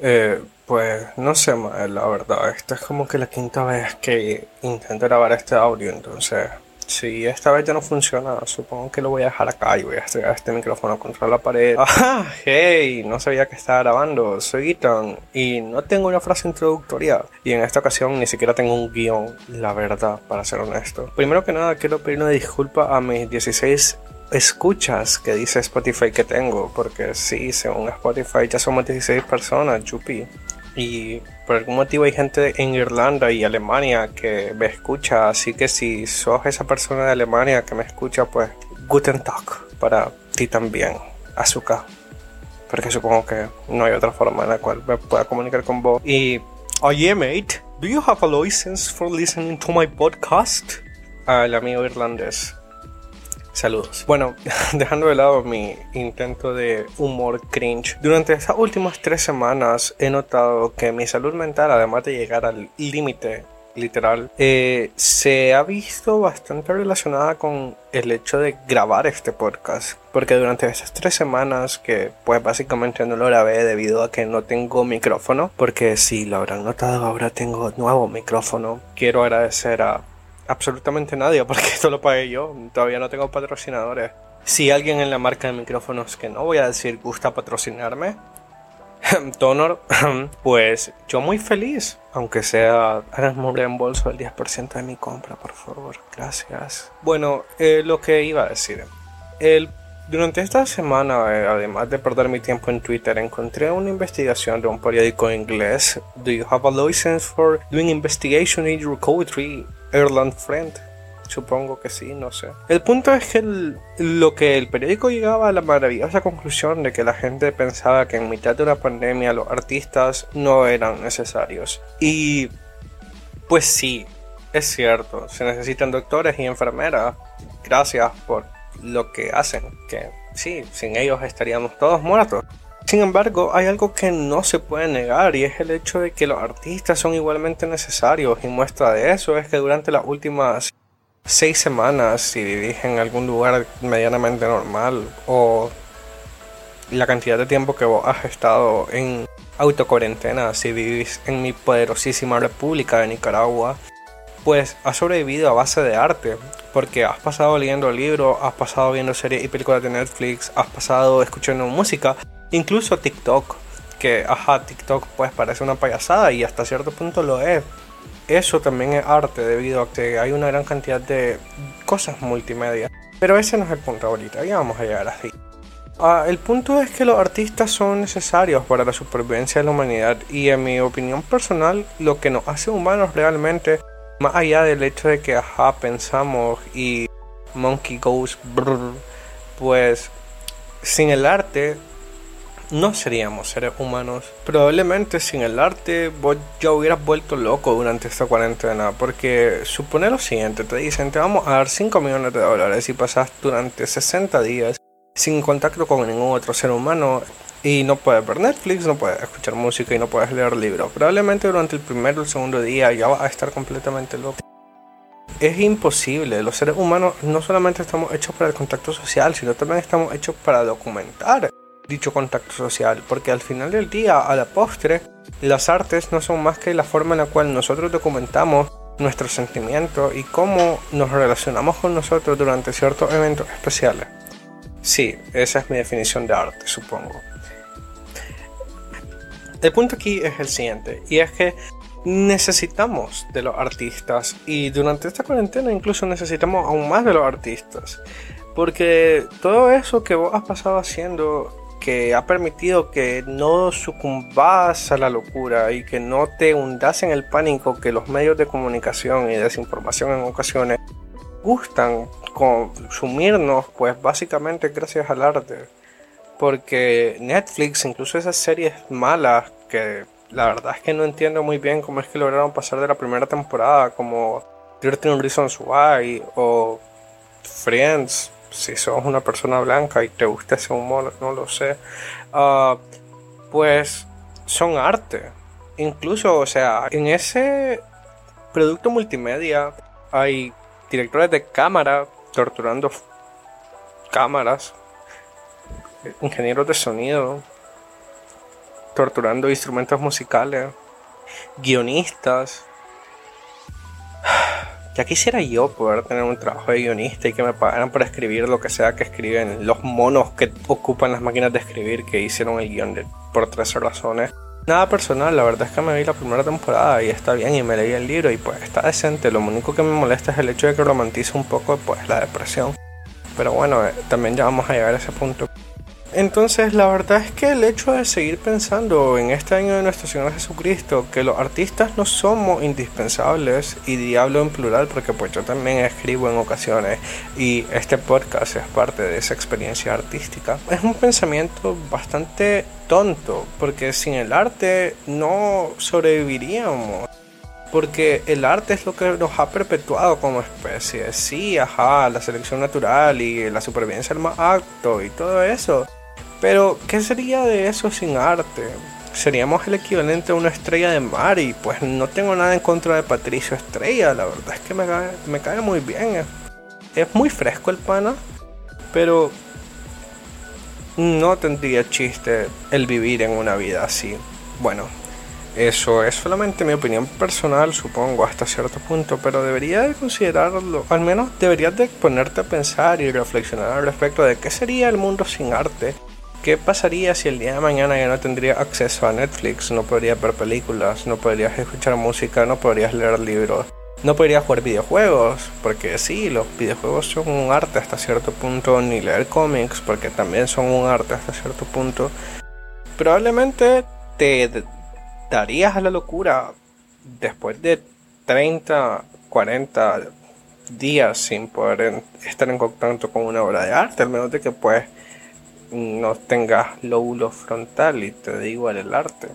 Eh, pues no sé, la verdad. Esta es como que la quinta vez que intento grabar este audio, entonces si esta vez ya no funciona, supongo que lo voy a dejar acá y voy a estrellar este micrófono contra la pared. ¡Ah! ¡Hey! No sabía que estaba grabando. Soy Ethan y no tengo una frase introductoria. Y en esta ocasión ni siquiera tengo un guion, la verdad, para ser honesto. Primero que nada, quiero pedir una disculpa a mis 16 escuchas que dice Spotify que tengo, porque sí, según Spotify ya somos 16 personas, chupi. Y por algún motivo hay gente en Irlanda y Alemania que me escucha, así que si sos esa persona de Alemania que me escucha, pues Guten Tag para ti también, azúcar. Porque supongo que no hay otra forma en la cual me pueda comunicar con vos. Y, oye, mate, ¿do you have a license for listening to my podcast? Al amigo irlandés. Saludos. Bueno, dejando de lado mi intento de humor cringe, durante estas últimas tres semanas he notado que mi salud mental, además de llegar al límite literal, eh, se ha visto bastante relacionada con el hecho de grabar este podcast. Porque durante estas tres semanas que pues básicamente no lo grabé debido a que no tengo micrófono. Porque si lo habrán notado ahora tengo nuevo micrófono. Quiero agradecer a absolutamente nadie, porque esto lo pagué yo. Todavía no tengo patrocinadores. Si alguien en la marca de micrófonos, que no voy a decir gusta patrocinarme, Tonor, pues yo muy feliz. Aunque sea, háganme reembolso del 10% de mi compra, por favor. Gracias. Bueno, eh, lo que iba a decir. El, durante esta semana, eh, además de perder mi tiempo en Twitter, encontré una investigación de un periódico inglés. Do you have a license for doing investigation in your country? Erland Friend. Supongo que sí, no sé. El punto es que lo que el periódico llegaba a la maravillosa conclusión de que la gente pensaba que en mitad de una pandemia los artistas no eran necesarios. Y pues sí, es cierto, se necesitan doctores y enfermeras. Gracias por lo que hacen, que sí, sin ellos estaríamos todos muertos. Sin embargo, hay algo que no se puede negar y es el hecho de que los artistas son igualmente necesarios y muestra de eso es que durante las últimas seis semanas, si vivís en algún lugar medianamente normal o la cantidad de tiempo que vos has estado en autocuarentena, si vivís en mi poderosísima república de Nicaragua, pues has sobrevivido a base de arte, porque has pasado leyendo libros, has pasado viendo series y películas de Netflix, has pasado escuchando música, incluso TikTok, que ajá, TikTok pues parece una payasada y hasta cierto punto lo es. Eso también es arte debido a que hay una gran cantidad de cosas multimedia. Pero ese no es el punto ahorita, ya vamos a llegar así. Ah, el punto es que los artistas son necesarios para la supervivencia de la humanidad y en mi opinión personal lo que nos hace humanos realmente, más allá del hecho de que ajá pensamos y monkey goes brrr, pues sin el arte no seríamos seres humanos. Probablemente sin el arte vos ya hubieras vuelto loco durante esta cuarentena. Porque supone lo siguiente, te dicen te vamos a dar 5 millones de dólares y pasas durante 60 días sin contacto con ningún otro ser humano y no puedes ver Netflix, no puedes escuchar música y no puedes leer libros. Probablemente durante el primer o el segundo día ya vas a estar completamente loco. Es imposible, los seres humanos no solamente estamos hechos para el contacto social, sino también estamos hechos para documentar dicho contacto social, porque al final del día, a la postre, las artes no son más que la forma en la cual nosotros documentamos nuestros sentimientos y cómo nos relacionamos con nosotros durante ciertos eventos especiales. Sí, esa es mi definición de arte, supongo. El punto aquí es el siguiente, y es que necesitamos de los artistas y durante esta cuarentena incluso necesitamos aún más de los artistas. Porque todo eso que vos has pasado haciendo que ha permitido que no sucumbas a la locura y que no te hundas en el pánico que los medios de comunicación y desinformación en ocasiones gustan consumirnos, pues básicamente gracias al arte. Porque Netflix, incluso esas series malas que la verdad es que no entiendo muy bien cómo es que lograron pasar de la primera temporada, como 13 Reasons Why o Friends, si sos una persona blanca y te gusta ese humor, no lo sé, ah, pues son arte. Incluso, o sea, en ese producto multimedia hay directores de cámara torturando cámaras, ingenieros de sonido, torturando instrumentos musicales, guionistas. Ya quisiera yo poder tener un trabajo de guionista y que me pagaran por escribir lo que sea que escriben los monos que ocupan las máquinas de escribir que hicieron el guion por tres razones. Nada personal, la verdad es que me vi la primera temporada y está bien y me leí el libro y pues está decente. Lo único que me molesta es el hecho de que romantiza un poco pues la depresión. Pero bueno, eh, también ya vamos a llegar a ese punto. Entonces, la verdad es que el hecho de seguir pensando en este año de nuestro Señor Jesucristo, que los artistas no somos indispensables, y diablo en plural, porque pues yo también escribo en ocasiones, y este podcast es parte de esa experiencia artística, es un pensamiento bastante tonto, porque sin el arte no sobreviviríamos. Porque el arte es lo que nos ha perpetuado como especie. Sí, ajá, la selección natural y la supervivencia del más acto y todo eso. Pero, ¿qué sería de eso sin arte? Seríamos el equivalente a una estrella de mar y pues no tengo nada en contra de Patricio Estrella, la verdad es que me cae, me cae muy bien. Es muy fresco el pana, pero no tendría chiste el vivir en una vida así. Bueno, eso es solamente mi opinión personal, supongo, hasta cierto punto, pero debería de considerarlo, al menos deberías de ponerte a pensar y reflexionar al respecto de qué sería el mundo sin arte ¿Qué pasaría si el día de mañana ya no tendría acceso a Netflix? No podría ver películas, no podrías escuchar música, no podrías leer libros, no podrías jugar videojuegos, porque sí, los videojuegos son un arte hasta cierto punto, ni leer cómics, porque también son un arte hasta cierto punto. Probablemente te darías a la locura después de 30, 40 días sin poder estar en contacto con una obra de arte, al menos de que pues no tengas lóbulo frontal y te digo el arte.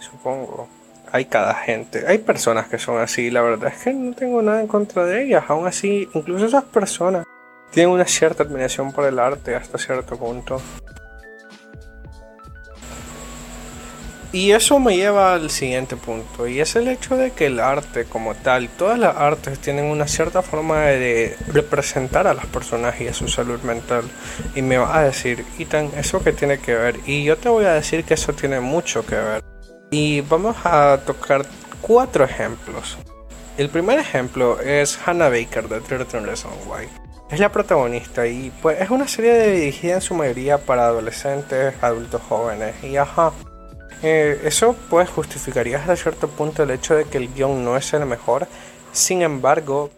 Supongo. Hay cada gente. Hay personas que son así. La verdad es que no tengo nada en contra de ellas. Aún así, incluso esas personas tienen una cierta admiración por el arte hasta cierto punto. Y eso me lleva al siguiente punto, y es el hecho de que el arte como tal, todas las artes tienen una cierta forma de representar a las personas y a su salud mental. Y me va a decir, Ethan, ¿eso qué tiene que ver? Y yo te voy a decir que eso tiene mucho que ver. Y vamos a tocar cuatro ejemplos. El primer ejemplo es Hannah Baker de 13 Reasons Why. Es la protagonista y pues es una serie dirigida en su mayoría para adolescentes, adultos jóvenes y ajá, eh, eso pues justificaría hasta cierto punto el hecho de que el guion no es el mejor. Sin embargo,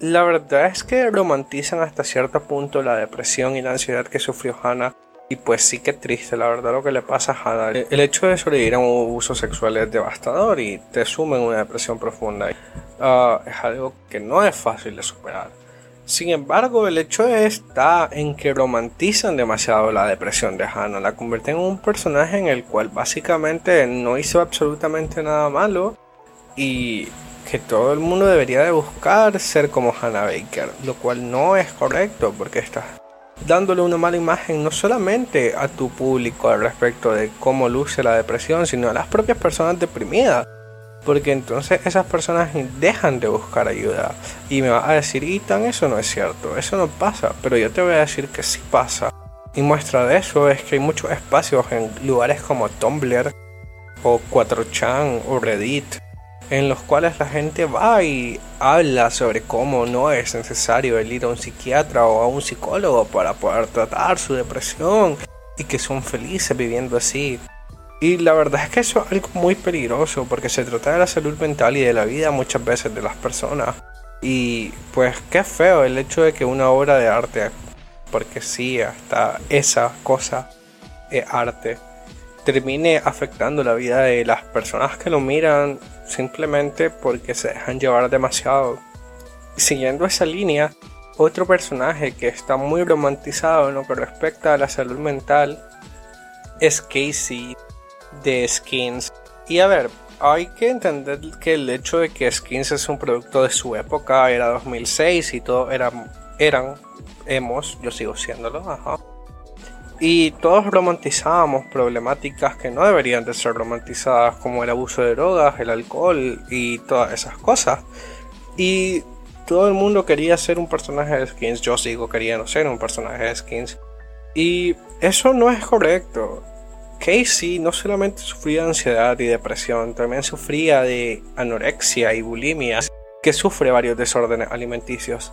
la verdad es que romantizan hasta cierto punto la depresión y la ansiedad que sufrió Hannah. Y pues sí que triste, la verdad lo que le pasa a Hannah. El hecho de sobrevivir a un abuso sexual es devastador y te suma en una depresión profunda. Ah, es algo que no es fácil de superar. Sin embargo, el hecho está en que romantizan demasiado la depresión de Hannah, la convierten en un personaje en el cual básicamente no hizo absolutamente nada malo y que todo el mundo debería de buscar ser como Hannah Baker, lo cual no es correcto porque estás dándole una mala imagen no solamente a tu público al respecto de cómo luce la depresión, sino a las propias personas deprimidas porque entonces esas personas dejan de buscar ayuda. Y me vas a decir, Ethan, eso no es cierto, eso no pasa. Pero yo te voy a decir que sí pasa. Y muestra de eso es que hay muchos espacios en lugares como Tumblr o 4chan o Reddit en los cuales la gente va y habla sobre cómo no es necesario el ir a un psiquiatra o a un psicólogo para poder tratar su depresión y que son felices viviendo así. Y la verdad es que eso es algo muy peligroso porque se trata de la salud mental y de la vida muchas veces de las personas. Y pues qué feo el hecho de que una obra de arte, porque sí, hasta esa cosa es arte, termine afectando la vida de las personas que lo miran simplemente porque se dejan llevar demasiado. Siguiendo esa línea, otro personaje que está muy romantizado en lo que respecta a la salud mental es Casey de Skins. Y a ver, hay que entender que el hecho de que Skins es un producto de su época, era 2006 y todo eran, eran hemos, yo sigo siéndolo, ajá. Y todos romantizábamos problemáticas que no deberían de ser romantizadas, como el abuso de drogas, el alcohol y todas esas cosas. Y todo el mundo quería ser un personaje de Skins, yo sigo queriendo ser un personaje de Skins. Y eso no es correcto Casey no solamente sufría de ansiedad y depresión, también sufría de anorexia y bulimia, que sufre varios desórdenes alimenticios.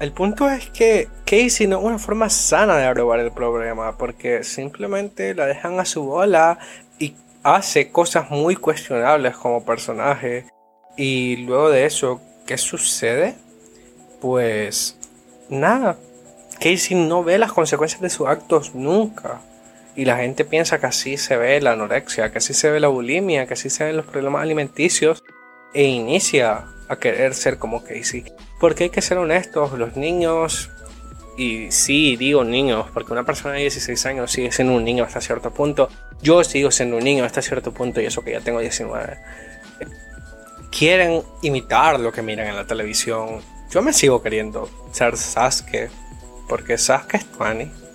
El punto es que Casey no es una forma sana de aprobar el problema, porque simplemente la dejan a su bola y hace cosas muy cuestionables como personaje. Y luego de eso, ¿qué sucede? Pues nada. Casey no ve las consecuencias de sus actos nunca. Y la gente piensa que así se ve la anorexia, que así se ve la bulimia, que así se ven los problemas alimenticios. E inicia a querer ser como Casey. Porque hay que ser honestos, los niños, y sí digo niños, porque una persona de 16 años sigue siendo un niño hasta cierto punto. Yo sigo siendo un niño hasta cierto punto y eso que ya tengo 19. Quieren imitar lo que miran en la televisión. Yo me sigo queriendo ser Sasuke, porque Sasuke es Twani.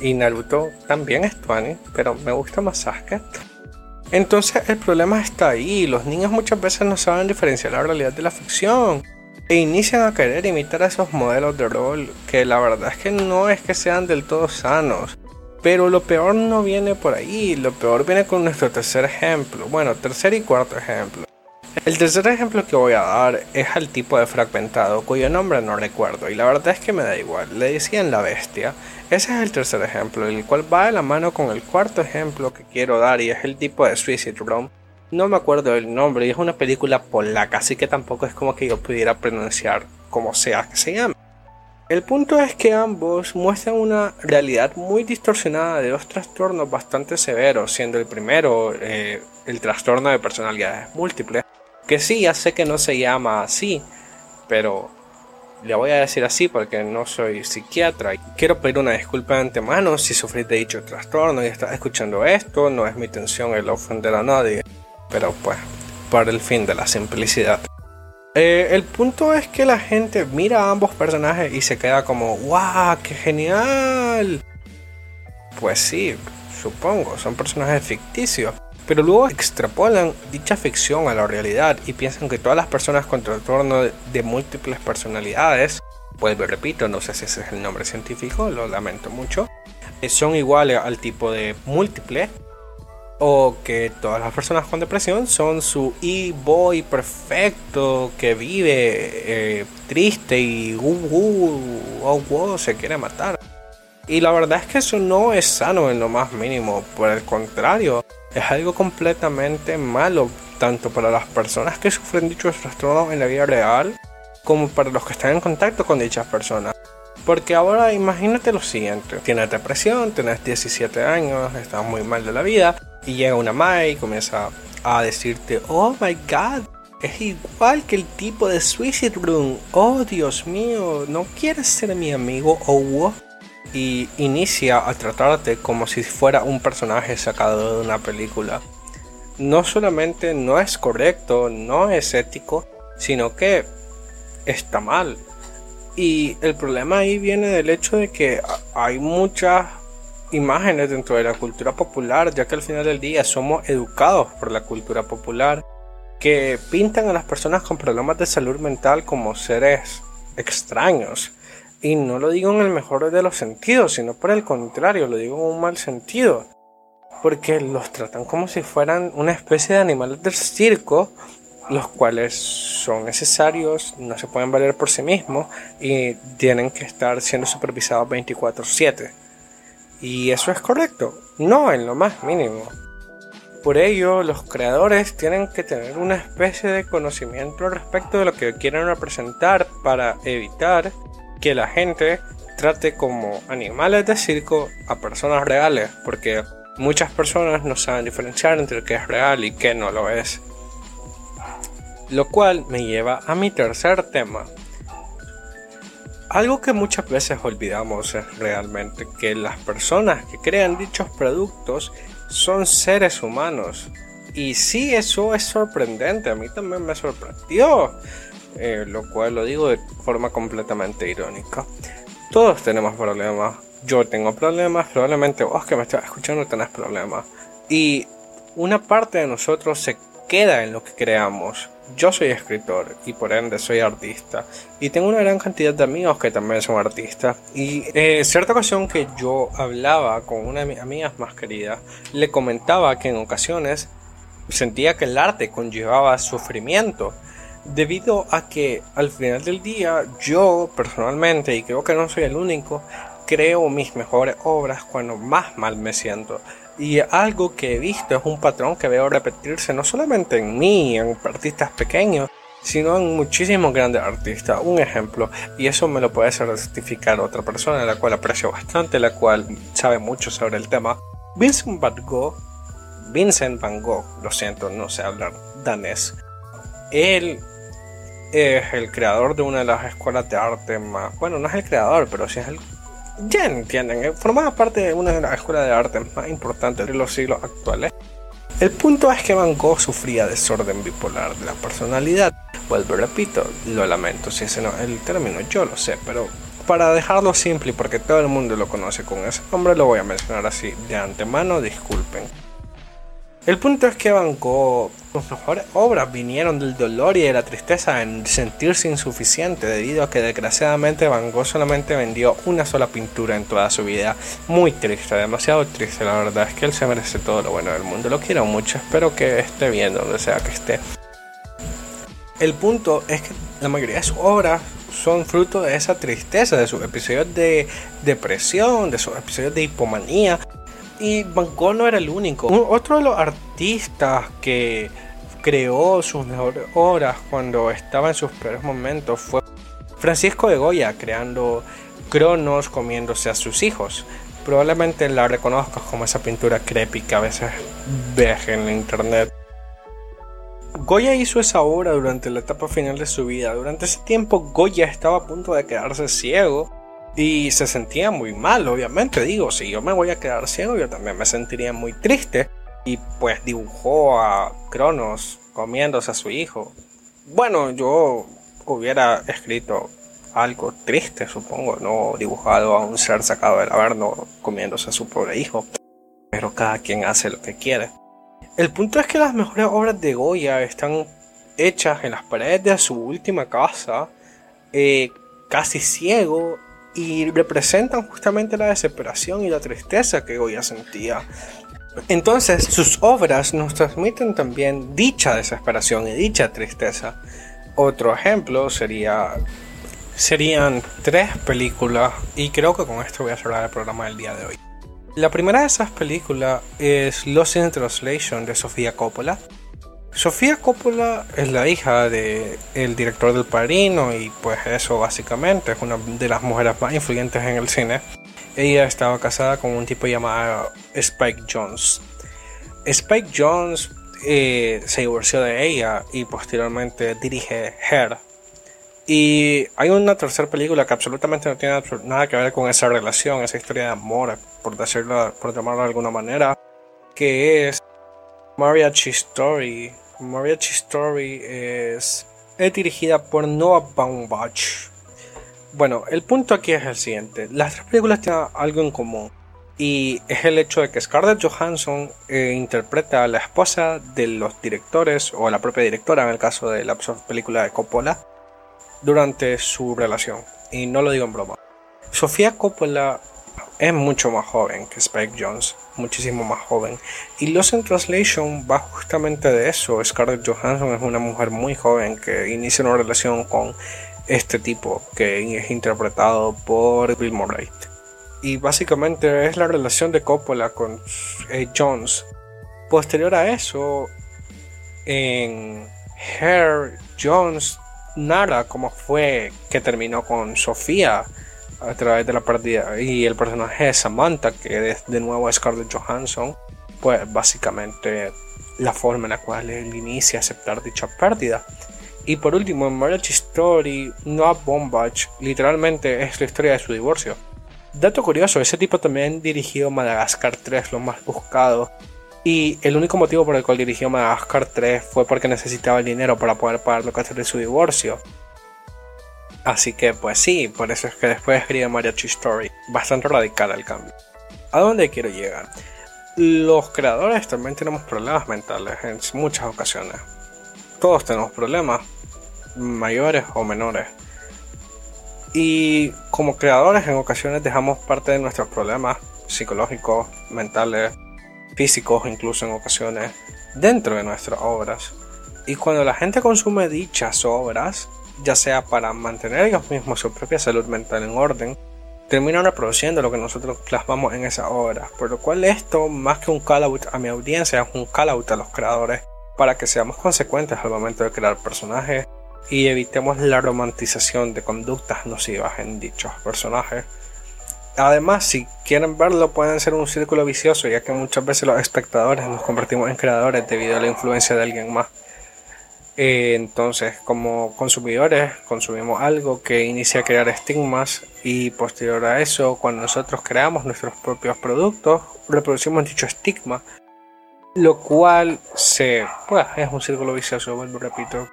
Y Naruto también es Twani, pero me gusta más Sasuke. Entonces el problema está ahí. Los niños muchas veces no saben diferenciar la realidad de la ficción. E inician a querer imitar a esos modelos de rol que la verdad es que no es que sean del todo sanos. Pero lo peor no viene por ahí, lo peor viene con nuestro tercer ejemplo. Bueno, tercer y cuarto ejemplo. El tercer ejemplo que voy a dar es al tipo de fragmentado, cuyo nombre no recuerdo, y la verdad es que me da igual, le decían la bestia. Ese es el tercer ejemplo, el cual va de la mano con el cuarto ejemplo que quiero dar, y es el tipo de Suicide Room. No me acuerdo el nombre, y es una película polaca, así que tampoco es como que yo pudiera pronunciar como sea que se llame. El punto es que ambos muestran una realidad muy distorsionada de dos trastornos bastante severos, siendo el primero eh, el trastorno de personalidades múltiples, que sí, ya sé que no se llama así, pero le voy a decir así porque no soy psiquiatra. y Quiero pedir una disculpa de antemano si sufrís de dicho trastorno y estás escuchando esto. No es mi intención el ofender a nadie, pero pues, por el fin de la simplicidad. Eh, el punto es que la gente mira a ambos personajes y se queda como, ¡guau! ¡Qué genial! Pues sí, supongo, son personajes ficticios pero luego extrapolan dicha ficción a la realidad y piensan que todas las personas con trastorno de múltiples personalidades, pues repito, no sé si ese es el nombre científico, lo lamento mucho, eh, son iguales al tipo de múltiple o que todas las personas con depresión son su e-boy perfecto que vive eh, triste y uh, uh, oh, wow, se quiere matar. Y la verdad es que eso no es sano en lo más mínimo, por el contrario, es algo completamente malo, tanto para las personas que sufren dichos trastornos en la vida real, como para los que están en contacto con dichas personas. Porque ahora imagínate lo siguiente, tienes depresión, tienes 17 años, estás muy mal de la vida, y llega una madre y comienza a decirte, oh my god, es igual que el tipo de Suicide Room, oh Dios mío, ¿no quieres ser mi amigo o y inicia a tratarte como si fuera un personaje sacado de una película. No solamente no es correcto, no es ético, sino que está mal. Y el problema ahí viene del hecho de que hay muchas imágenes dentro de la cultura popular, ya que al final del día somos educados por la cultura popular, que pintan a las personas con problemas de salud mental como seres extraños, y no lo digo en el mejor de los sentidos, sino por el contrario, lo digo en un mal sentido. Porque los tratan como si fueran una especie de animales del circo, los cuales son necesarios, no se pueden valer por sí mismos y tienen que estar siendo supervisados 24/7. ¿Y eso es correcto? No, en lo más mínimo. Por ello, los creadores tienen que tener una especie de conocimiento respecto de lo que quieren representar para evitar que la gente trate como animales de circo a personas reales, porque muchas personas no saben diferenciar entre qué es real y qué no lo es. Lo cual me lleva a mi tercer tema. Algo que muchas veces olvidamos es realmente que las personas que crean dichos productos son seres humanos. Y sí, eso es sorprendente, a mí también me sorprendió. Eh, lo cual lo digo de forma completamente irónica. Todos tenemos problemas. Yo tengo problemas, probablemente vos que me estás escuchando tenés problemas. Y una parte de nosotros se queda en lo que creamos. Yo soy escritor y por ende soy artista. Y tengo una gran cantidad de amigos que también son artistas. Y en eh, cierta ocasión que yo hablaba con una de mis amigas más queridas, le comentaba que en ocasiones sentía que el arte conllevaba sufrimiento. Debido a que al final del día yo personalmente, y creo que no soy el único, creo mis mejores obras cuando más mal me siento. Y algo que he visto es un patrón que veo repetirse no solamente en mí, en artistas pequeños, sino en muchísimos grandes artistas. Un ejemplo, y eso me lo puede certificar otra persona, la cual aprecio bastante, la cual sabe mucho sobre el tema. Vincent Van Gogh, Vincent Van Gogh, lo siento, no sé hablar danés. Él es el creador de una de las escuelas de arte más, bueno, no es el creador, pero sí es el ya entienden, eh, formaba parte de una de las escuelas de arte más importantes de los siglos actuales. El punto es que Van Gogh sufría desorden bipolar de la personalidad. Vuelvo, repito, lo lamento si ese no es el término, yo lo sé, pero para dejarlo simple y porque todo el mundo lo conoce con ese nombre, lo voy a mencionar así de antemano, disculpen. El punto es que Van Gogh, sus mejores obras vinieron del dolor y de la tristeza en sentirse insuficiente debido a que desgraciadamente Van Gogh solamente vendió una sola pintura en toda su vida. Muy triste, demasiado triste, la verdad es que él se merece todo lo bueno del mundo. Lo quiero mucho, espero que esté bien donde sea que esté. El punto es que la mayoría de sus obras son fruto de esa tristeza, de sus episodios de depresión, de sus episodios de hipomanía, y Van Gogh no era el único. otro de los artistas que creó sus mejores obras cuando estaba en sus peores momentos fue Francisco de Goya, creando Cronos comiéndose a sus hijos. Probablemente la reconozcas como esa pintura creepy que a veces ves en internet. Goya hizo esa obra durante la etapa final de su vida. Durante ese tiempo Goya estaba a punto de quedarse ciego y se sentía muy mal, obviamente. Digo, si yo me voy a quedar ciego, yo también me sentiría muy triste. Y pues dibujó a Cronos comiéndose a su hijo. Bueno, yo hubiera escrito algo triste, supongo, no dibujado a un ser sacado del averno comiéndose a su pobre hijo. Pero cada quien hace lo que quiere. El punto es que las mejores obras de Goya están hechas en las paredes de su última casa, eh, casi ciego y representan justamente la desesperación y la tristeza que Goya sentía. Entonces sus obras nos transmiten también dicha desesperación y dicha tristeza. Otro ejemplo sería serían tres películas y creo que con esto voy a cerrar el programa del día de hoy. La primera de esas películas es Lost in Translation de Sofía Coppola Sofía Coppola es la hija del el director del Padrino y pues eso básicamente es una de las mujeres más influyentes en el cine. Ella estaba casada con un tipo llamado Spike Jones. Spike Jones eh, se divorció de ella y posteriormente dirige Hair. Y hay una tercera película que absolutamente no tiene nada que ver con esa relación, esa historia de amor, por decirlo, por llamarlo de alguna manera, que es Mariachi Story Mariachi Story es dirigida por Noah Baumbach. Bueno, el punto aquí es el siguiente. Las tres películas tienen algo en común. Y es el hecho de que Scarlett Johansson eh, interpreta a la esposa de los directores, o a la propia directora en el caso de la película de Coppola, durante su relación. Y no lo digo en broma. Sofía Coppola es mucho más joven que Spike Jones, muchísimo más joven. Y Lost in Translation va justamente de eso. Scarlett Johansson es una mujer muy joven que inicia una relación con este tipo que es interpretado por Bill Murray. Y básicamente es la relación de Coppola con eh, Jones. Posterior a eso, en Hair, Jones narra cómo fue que terminó con Sofía a través de la partida y el personaje de Samantha que es de nuevo Scarlett Johansson pues básicamente la forma en la cual él inicia a aceptar dicha pérdida y por último en Marriage Story Noah Bombach literalmente es la historia de su divorcio dato curioso ese tipo también dirigió Madagascar 3 lo más buscado y el único motivo por el cual dirigió Madagascar 3 fue porque necesitaba el dinero para poder pagar lo que hace de su divorcio Así que pues sí, por eso es que después escribe Mariachi Story. Bastante radical el cambio. ¿A dónde quiero llegar? los creadores también tenemos problemas mentales en muchas ocasiones. Todos tenemos problemas, mayores o menores. Y como creadores en ocasiones dejamos parte de nuestros problemas psicológicos, mentales, físicos incluso en ocasiones dentro de nuestras obras. Y cuando la gente consume dichas obras, ya sea para mantener ellos mismos su propia salud mental en orden, terminan reproduciendo lo que nosotros plasmamos en esa obra. Por lo cual esto, más que un call out a mi audiencia, es un call out a los creadores para que seamos consecuentes al momento de crear personajes y evitemos la romantización de conductas nocivas en dichos personajes. Además, si quieren verlo, pueden ser un círculo vicioso, ya que muchas veces los espectadores nos convertimos en creadores debido a la influencia de alguien más. Eh, entonces, como consumidores, consumimos algo que inicia a crear estigmas y posterior a eso, cuando nosotros creamos nuestros propios productos, reproducimos dicho estigma, lo cual se, pues, es un círculo vicioso, vuelvo repito.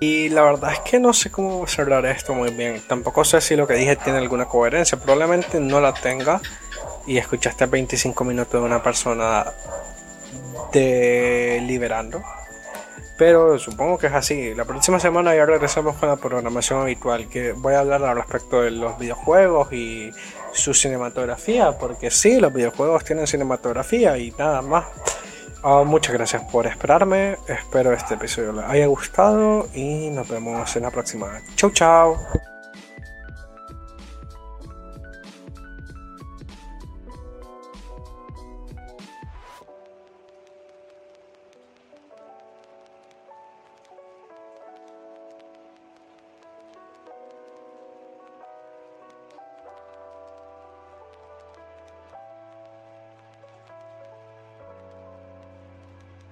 Y la verdad es que no sé cómo cerrar esto muy bien. Tampoco sé si lo que dije tiene alguna coherencia. Probablemente no la tenga. Y escuchaste 25 minutos de una persona deliberando pero supongo que es así. La próxima semana ya regresamos con la programación habitual, que voy a hablar al respecto de los videojuegos y su cinematografía, porque sí, los videojuegos tienen cinematografía y nada más. Ah, muchas gracias por esperarme, espero este episodio les haya gustado y nos vemos en la próxima. Chau chau.